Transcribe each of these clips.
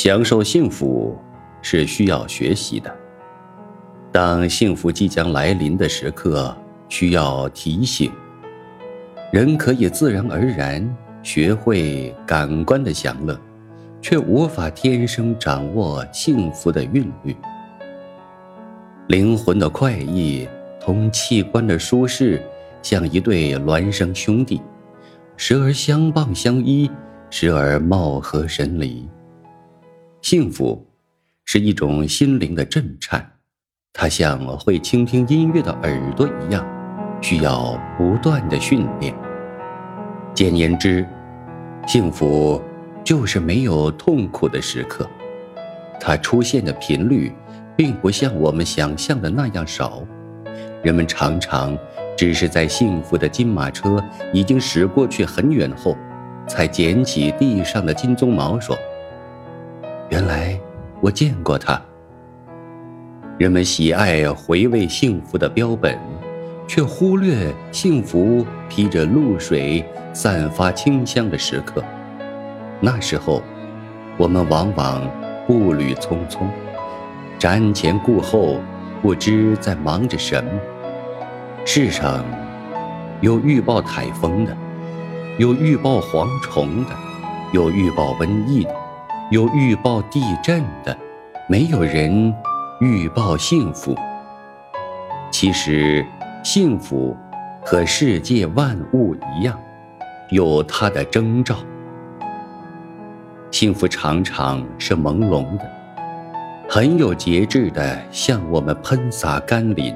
享受幸福是需要学习的。当幸福即将来临的时刻，需要提醒。人可以自然而然学会感官的享乐，却无法天生掌握幸福的韵律。灵魂的快意同器官的舒适，像一对孪生兄弟，时而相傍相依，时而貌合神离。幸福是一种心灵的震颤，它像会倾听音乐的耳朵一样，需要不断的训练。简言之，幸福就是没有痛苦的时刻，它出现的频率并不像我们想象的那样少。人们常常只是在幸福的金马车已经驶过去很远后，才捡起地上的金鬃毛说。原来我见过他。人们喜爱回味幸福的标本，却忽略幸福披着露水、散发清香的时刻。那时候，我们往往步履匆匆，瞻前顾后，不知在忙着什么。世上有预报台风的，有预报蝗虫的，有预报瘟疫的。有预报地震的，没有人预报幸福。其实，幸福和世界万物一样，有它的征兆。幸福常常是朦胧的，很有节制的向我们喷洒甘霖。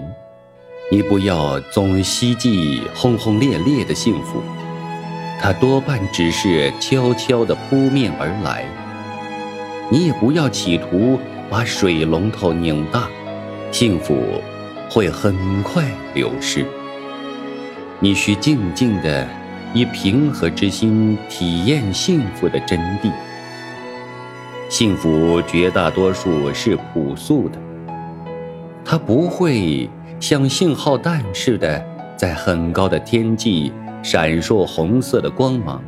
你不要总希冀轰轰烈烈的幸福，它多半只是悄悄地扑面而来。你也不要企图把水龙头拧大，幸福会很快流失。你需静静的以平和之心体验幸福的真谛。幸福绝大多数是朴素的，它不会像信号弹似的在很高的天际闪烁红色的光芒，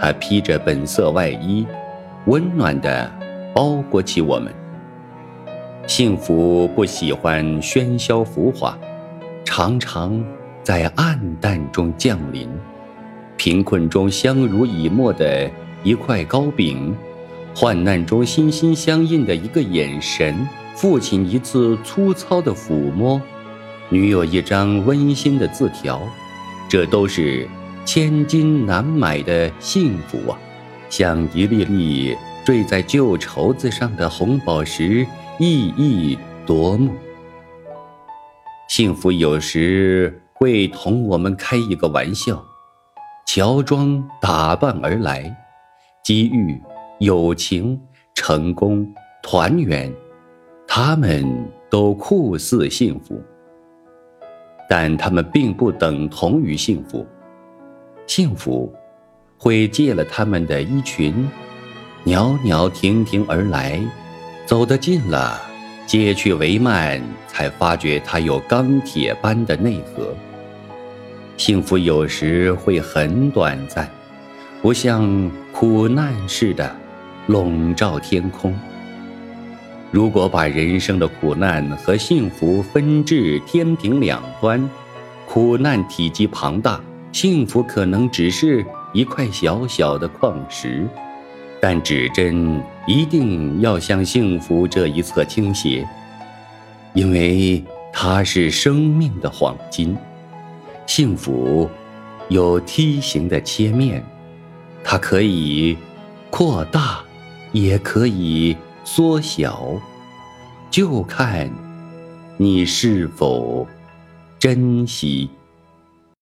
它披着本色外衣。温暖地包裹起我们。幸福不喜欢喧嚣浮华，常常在暗淡中降临。贫困中相濡以沫的一块糕饼，患难中心心相印的一个眼神，父亲一次粗糙的抚摸，女友一张温馨的字条，这都是千金难买的幸福啊！像一粒粒坠在旧绸子上的红宝石，熠熠夺目。幸福有时会同我们开一个玩笑，乔装打扮而来，机遇、友情、成功、团圆，他们都酷似幸福，但他们并不等同于幸福。幸福。会借了他们的衣裙，袅袅婷婷而来，走得近了，揭去帷幔，才发觉它有钢铁般的内核。幸福有时会很短暂，不像苦难似的笼罩天空。如果把人生的苦难和幸福分至天平两端，苦难体积庞大，幸福可能只是。一块小小的矿石，但指针一定要向幸福这一侧倾斜，因为它是生命的黄金。幸福有梯形的切面，它可以扩大，也可以缩小，就看你是否珍惜。